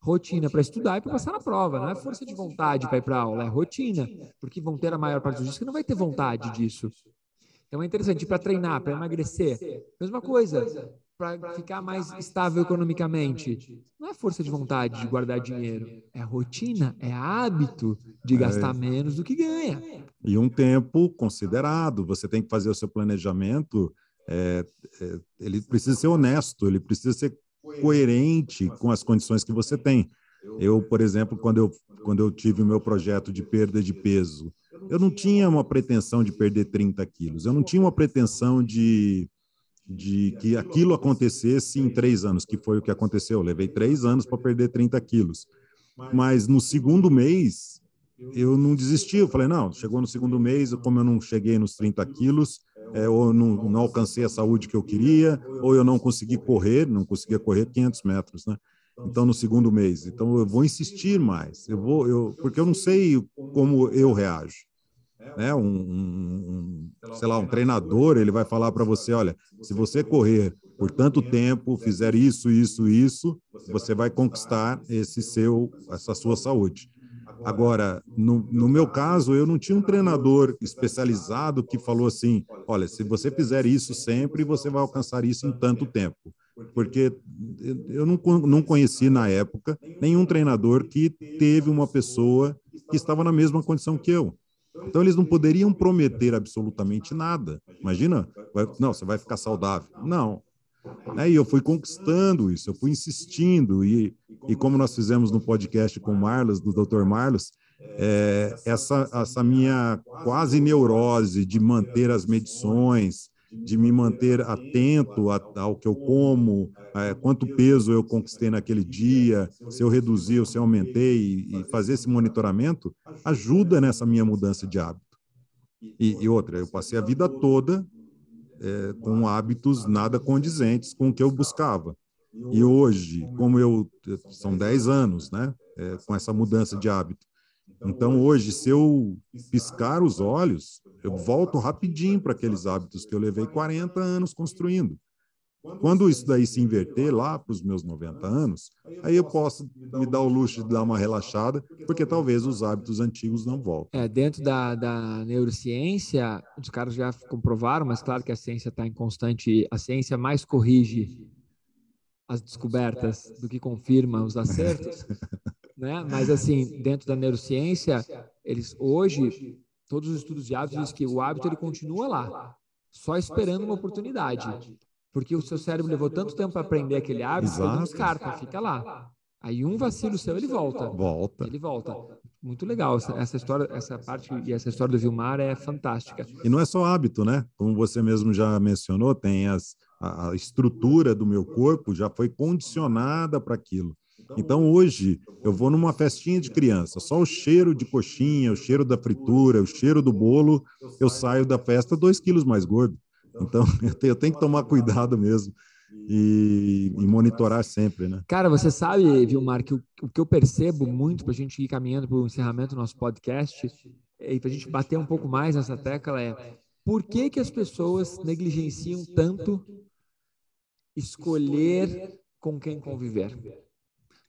rotina para estudar e para passar na prova. Não é força de vontade para ir para a aula, é rotina, porque vão ter a maior parte dos dias que não vai ter vontade disso. Então é interessante para treinar, para emagrecer. Mesma coisa para ficar mais estável economicamente. Não é força de vontade de guardar dinheiro, é rotina, é hábito de gastar é. menos do que ganha. E um tempo considerado. Você tem que fazer o seu planejamento. É, é, ele precisa ser honesto, ele precisa ser coerente com as condições que você tem. Eu, por exemplo, quando eu, quando eu tive o meu projeto de perda de peso, eu não tinha uma pretensão de perder 30 quilos, eu não tinha uma pretensão de de que aquilo acontecesse em três anos, que foi o que aconteceu. Eu levei três anos para perder 30 quilos. Mas no segundo mês, eu não desisti. Eu falei, não, chegou no segundo mês, como eu não cheguei nos 30 quilos, é, ou não, não alcancei a saúde que eu queria, ou eu não consegui correr, não conseguia correr 500 metros, né? Então, no segundo mês. Então, eu vou insistir mais. Eu vou, eu, porque eu não sei como eu reajo né, um, um, sei lá, um treinador, ele vai falar para você, olha, se você correr por tanto tempo, fizer isso, isso, isso, você vai conquistar esse seu, essa sua saúde. Agora, no, no meu caso, eu não tinha um treinador especializado que falou assim, olha, se você fizer isso sempre, você vai alcançar isso em tanto tempo. Porque eu não, não conheci na época nenhum treinador que teve uma pessoa que estava na mesma condição que eu. Então, eles não poderiam prometer absolutamente nada. Imagina, vai, não, você vai ficar saudável. Não. Né? E eu fui conquistando isso, eu fui insistindo. E, e como nós fizemos no podcast com o Marlos, do Dr. Marlos, é, essa, essa minha quase neurose de manter as medições, de me manter atento ao que eu como, é, quanto peso eu conquistei naquele dia, se eu reduzi ou se eu aumentei, e fazer esse monitoramento ajuda nessa minha mudança de hábito. E, e outra, eu passei a vida toda é, com hábitos nada condizentes com o que eu buscava. E hoje, como eu são 10 anos, né, é, com essa mudança de hábito, então, hoje, se eu piscar os olhos, eu volto rapidinho para aqueles hábitos que eu levei 40 anos construindo. Quando isso daí se inverter lá para os meus 90 anos, aí eu posso me dar o luxo de dar uma relaxada, porque talvez os hábitos antigos não voltem. É, dentro da, da neurociência, os caras já comprovaram, mas claro que a ciência está em constante. A ciência mais corrige as descobertas do que confirma os acertos. *laughs* né? Mas assim, dentro da neurociência, eles hoje todos os estudos de hábitos dizem que o hábito ele continua lá, só esperando uma oportunidade. Porque o seu cérebro levou tanto tempo para aprender aquele hábito, ele não descarta, fica lá. Aí um vacilo seu, ele volta. Volta. Ele volta. Muito legal. Essa, essa, história, essa parte e essa história do Vilmar é fantástica. E não é só hábito, né? Como você mesmo já mencionou, tem as, a, a estrutura do meu corpo já foi condicionada para aquilo. Então, hoje, eu vou numa festinha de criança, só o cheiro de coxinha, o cheiro da fritura, o cheiro do bolo, eu saio da festa dois quilos mais gordo. Então, *laughs* eu tenho que tomar cuidado mesmo e, e monitorar sempre, né? Cara, você sabe, Vilmar, que o, o que eu percebo muito para a gente ir caminhando para o encerramento do nosso podcast e para a gente bater um pouco mais nessa tecla é por que, que as pessoas negligenciam tanto escolher com quem conviver?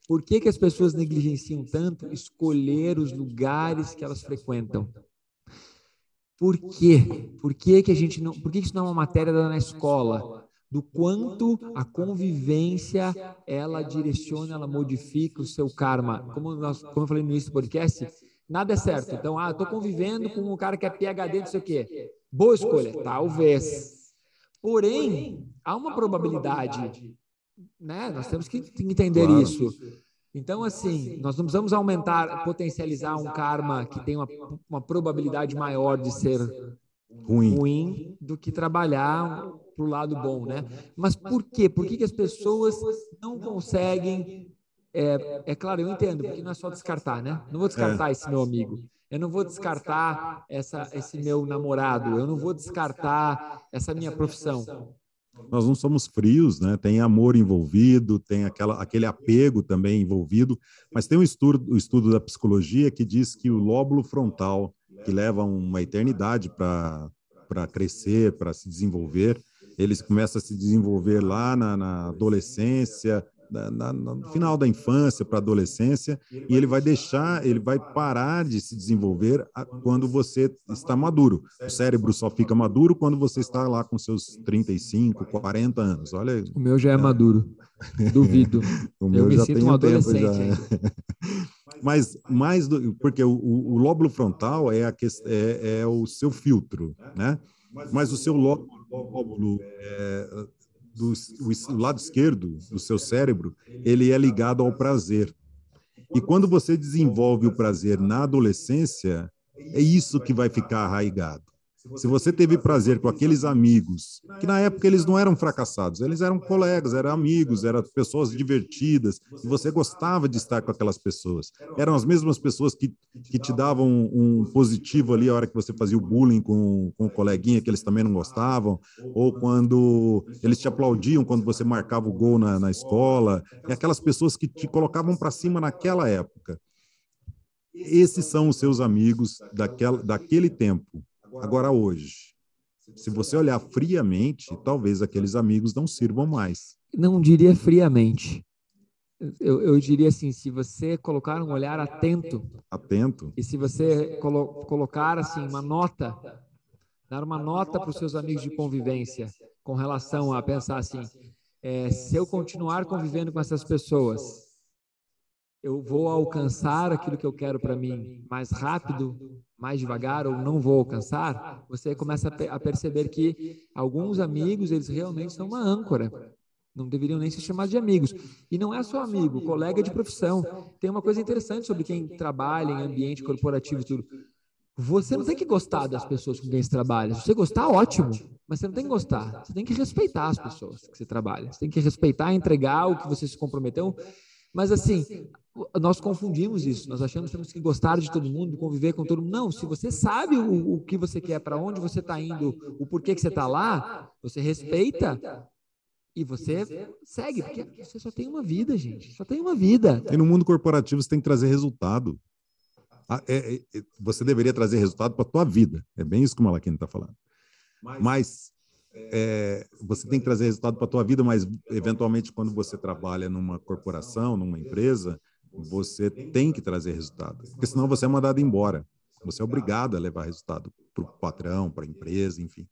Por que, que as pessoas negligenciam tanto escolher os lugares que elas frequentam? Por quê? Por que, que a gente não. Por que isso não é uma matéria na escola? do quanto a convivência ela direciona, ela modifica o seu karma. Como, nós, como eu falei no início do podcast, nada é certo. Então, ah, estou convivendo com um cara que é PHD, não sei o quê. Boa escolha, talvez. Porém, há uma probabilidade, né? Nós temos que entender claro. isso. Então, assim, nós não precisamos aumentar, potencializar um karma que tem uma, uma probabilidade maior de ser ruim, ruim do que trabalhar para o lado bom, né? Mas por quê? Por que, que as pessoas não conseguem? É, é claro, eu entendo, porque não é só descartar, né? Não vou descartar é. esse meu amigo. Eu não vou descartar essa, esse meu namorado. Eu não vou descartar essa minha profissão. Nós não somos frios, né? Tem amor envolvido, tem aquela, aquele apego também envolvido, mas tem um estudo, o um estudo da psicologia que diz que o lóbulo frontal, que leva uma eternidade para crescer, para se desenvolver, eles começam a se desenvolver lá na, na adolescência, na, na, no final da infância para a adolescência, e ele vai deixar, ele vai parar de se desenvolver quando você está maduro. O cérebro só fica maduro quando você está lá com seus 35, 40 anos. Olha. O meu já é, é. maduro. *laughs* Duvido. o meu Eu me já sinto um adolescente. Já. *laughs* Mas mais do, porque o, o, lóbulo frontal é, a, é, é o seu filtro, né? Mas o seu lóbulo é, do o lado esquerdo do seu cérebro, ele é ligado ao prazer. E quando você desenvolve o prazer na adolescência, é isso que vai ficar arraigado. Se você teve prazer com aqueles amigos, que na época eles não eram fracassados, eles eram colegas, eram amigos, eram pessoas divertidas, e você gostava de estar com aquelas pessoas. Eram as mesmas pessoas que, que te davam um, positivo ali a hora que você fazia o bullying com, com o coleguinha que eles também não gostavam, ou quando eles te aplaudiam quando você marcava o gol na, na escola, e aquelas pessoas que te colocavam para cima naquela época. Esses são os seus amigos daquela, daquele tempo Agora, hoje, se você olhar friamente, talvez aqueles amigos não sirvam mais. Não diria friamente. Eu, eu, diria assim, se você colocar um olhar atento, atento, e se você colo colocar assim uma nota, dar uma nota para os seus amigos de convivência com relação a pensar assim, é, se eu continuar convivendo com essas pessoas, eu vou alcançar aquilo que eu quero para mim mais rápido, mais devagar ou não vou alcançar, você começa a perceber que alguns amigos, eles realmente são uma âncora. Não deveriam nem ser chamados de amigos. E não é só amigo, colega de profissão. Tem uma coisa interessante sobre quem trabalha em ambiente corporativo e tudo. Você não tem que gostar das pessoas com quem você trabalha. Se você gostar, ótimo. Mas você não tem que gostar. Você tem que respeitar as pessoas que você trabalha. Você tem que respeitar, entregar o que você se comprometeu. Mas assim, nós confundimos isso. Nós achamos que temos que gostar de todo mundo, conviver com todo mundo. Não, se você sabe o, o que você quer, para onde você está indo, o porquê que você está lá, você respeita e você segue, porque você só tem uma vida, gente. Só tem uma vida. E no mundo corporativo você tem que trazer resultado. Ah, é, é, é, você deveria trazer resultado para a tua vida. É bem isso que o Malaquino está falando. Mas é, você tem que trazer resultado para a tua vida, mas eventualmente quando você trabalha numa corporação, numa empresa, você tem que trazer resultado, porque senão você é mandado embora. Você é obrigado a levar resultado para o patrão, para a empresa, enfim.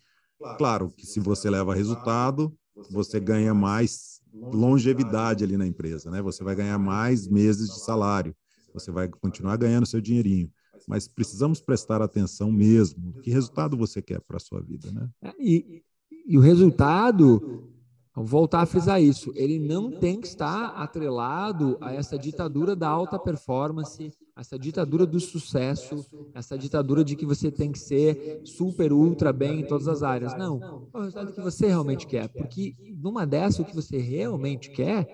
Claro que se você leva resultado, você ganha mais longevidade ali na empresa, né? Você vai ganhar mais meses de salário, você vai continuar ganhando seu dinheirinho mas precisamos prestar atenção mesmo. Que resultado você quer para a sua vida, né? É, e, e o resultado, voltar a frisar isso, ele não tem que estar atrelado a essa ditadura da alta performance, essa ditadura do sucesso, essa ditadura de que você tem que ser super, ultra bem em todas as áreas. Não, é o resultado que você realmente quer, porque numa dessa o que você realmente quer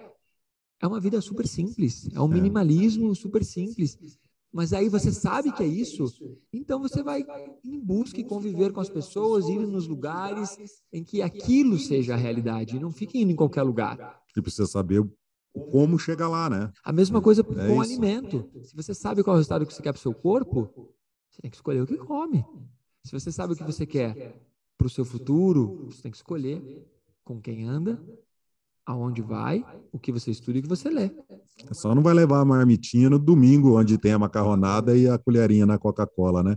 é uma vida super simples, é um minimalismo super simples mas aí você sabe que é isso, então você vai em busca e conviver com as pessoas, ir nos lugares em que aquilo seja a realidade, não fique indo em qualquer lugar. E precisa saber como chegar lá, né? A mesma coisa é com o alimento. Se você sabe qual é o resultado que você quer para o seu corpo, você tem que escolher o que come. Se você sabe o que você quer para o seu futuro, você tem que escolher com quem anda aonde vai, o que você estuda e o que você lê. Só não vai levar a marmitinha no domingo, onde tem a macarronada e a colherinha na Coca-Cola, né?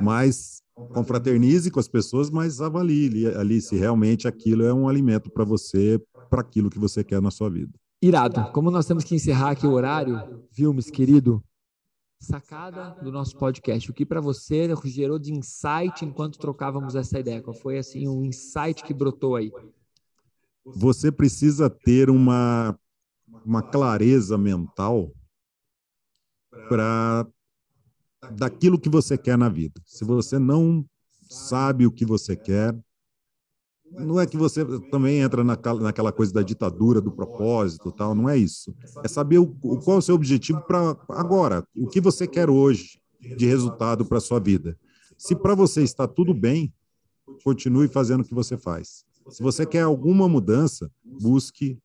mas confraternize com as pessoas, mas avalie ali, se realmente aquilo é um alimento para você, para aquilo que você quer na sua vida. Irado. Como nós temos que encerrar aqui o horário, Vilmes, querido, sacada do nosso podcast. O que para você gerou de insight enquanto trocávamos essa ideia? Qual foi assim o um insight que brotou aí? Você precisa ter uma uma clareza mental para daquilo que você quer na vida. Se você não sabe o que você quer, não é que você também entra naquela, coisa da ditadura, do propósito, tal. Não é isso. É saber o, qual é o seu objetivo para agora. O que você quer hoje de resultado para sua vida. Se para você está tudo bem, continue fazendo o que você faz. Se você quer alguma mudança, busque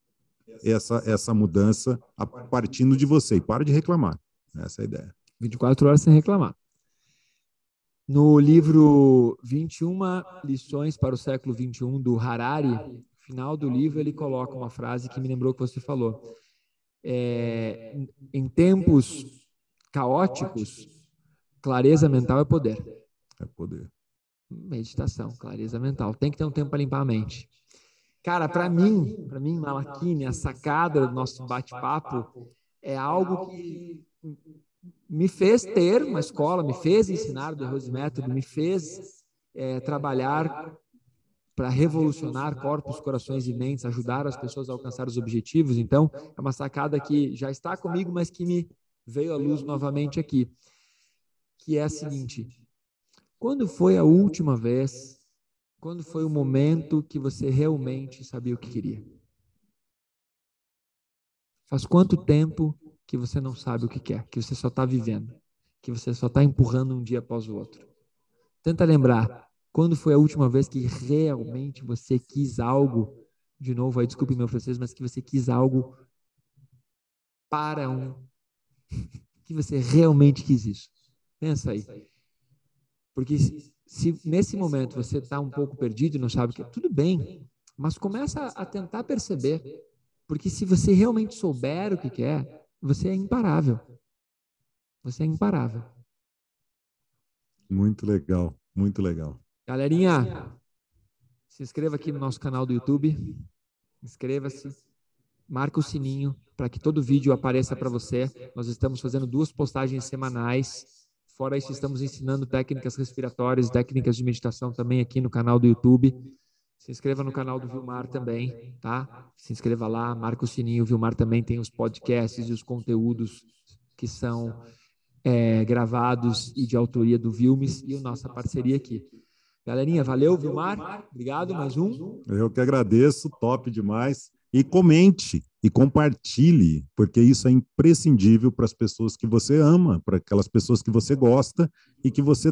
essa, essa mudança a partindo de você e para de reclamar. Essa é a ideia. 24 horas sem reclamar. No livro 21 lições para o século 21 do Harari, final do livro ele coloca uma frase que me lembrou que você falou. É, em tempos caóticos, clareza mental é poder. É poder. Meditação, clareza mental. Tem que ter um tempo para limpar a mente. Cara, para mim, para mim, Malaquine, a sacada do nosso bate-papo é algo que me fez ter uma escola, me fez ensinar o The Rose Method, me fez é, trabalhar para revolucionar corpos, corações e mentes, ajudar as pessoas a alcançar os objetivos. Então, é uma sacada que já está comigo, mas que me veio à luz novamente aqui, que é a seguinte: quando foi a última vez, quando foi o momento que você realmente sabia o que queria? Faz quanto tempo que você não sabe o que quer, que você só está vivendo, que você só está empurrando um dia após o outro. Tenta lembrar quando foi a última vez que realmente você quis algo, de novo, aí desculpe meu francês, mas que você quis algo para um, *laughs* que você realmente quis isso. Pensa aí. Porque se, se nesse momento você está um pouco perdido e não sabe o que, tudo bem, mas começa a tentar perceber. Porque se você realmente souber o que quer, você é imparável. Você é imparável. Muito legal, muito legal. Galerinha, se inscreva aqui no nosso canal do YouTube. Inscreva-se, marca o sininho para que todo vídeo apareça para você. Nós estamos fazendo duas postagens semanais. Fora isso, estamos ensinando técnicas respiratórias, técnicas de meditação também aqui no canal do YouTube. Se inscreva no canal do Vilmar também, tá? Se inscreva lá, marca o sininho. O Vilmar também tem os podcasts e os conteúdos que são é, gravados e de autoria do Vilmes e a nossa parceria aqui. Galerinha, valeu, Vilmar. Obrigado, mais um. Eu que agradeço, top demais. E comente e compartilhe, porque isso é imprescindível para as pessoas que você ama, para aquelas pessoas que você gosta e que você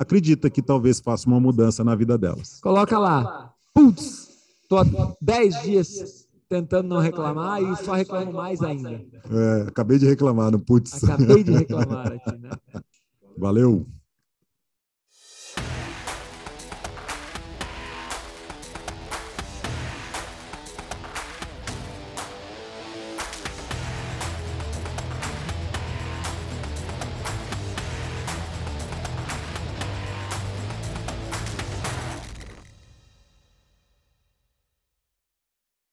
acredita que talvez faça uma mudança na vida delas. Coloca lá. Putz, tô há 10 dias tentando não reclamar e só reclamo mais ainda. É, acabei de reclamar no putz. Acabei de *laughs* reclamar aqui, né? Valeu.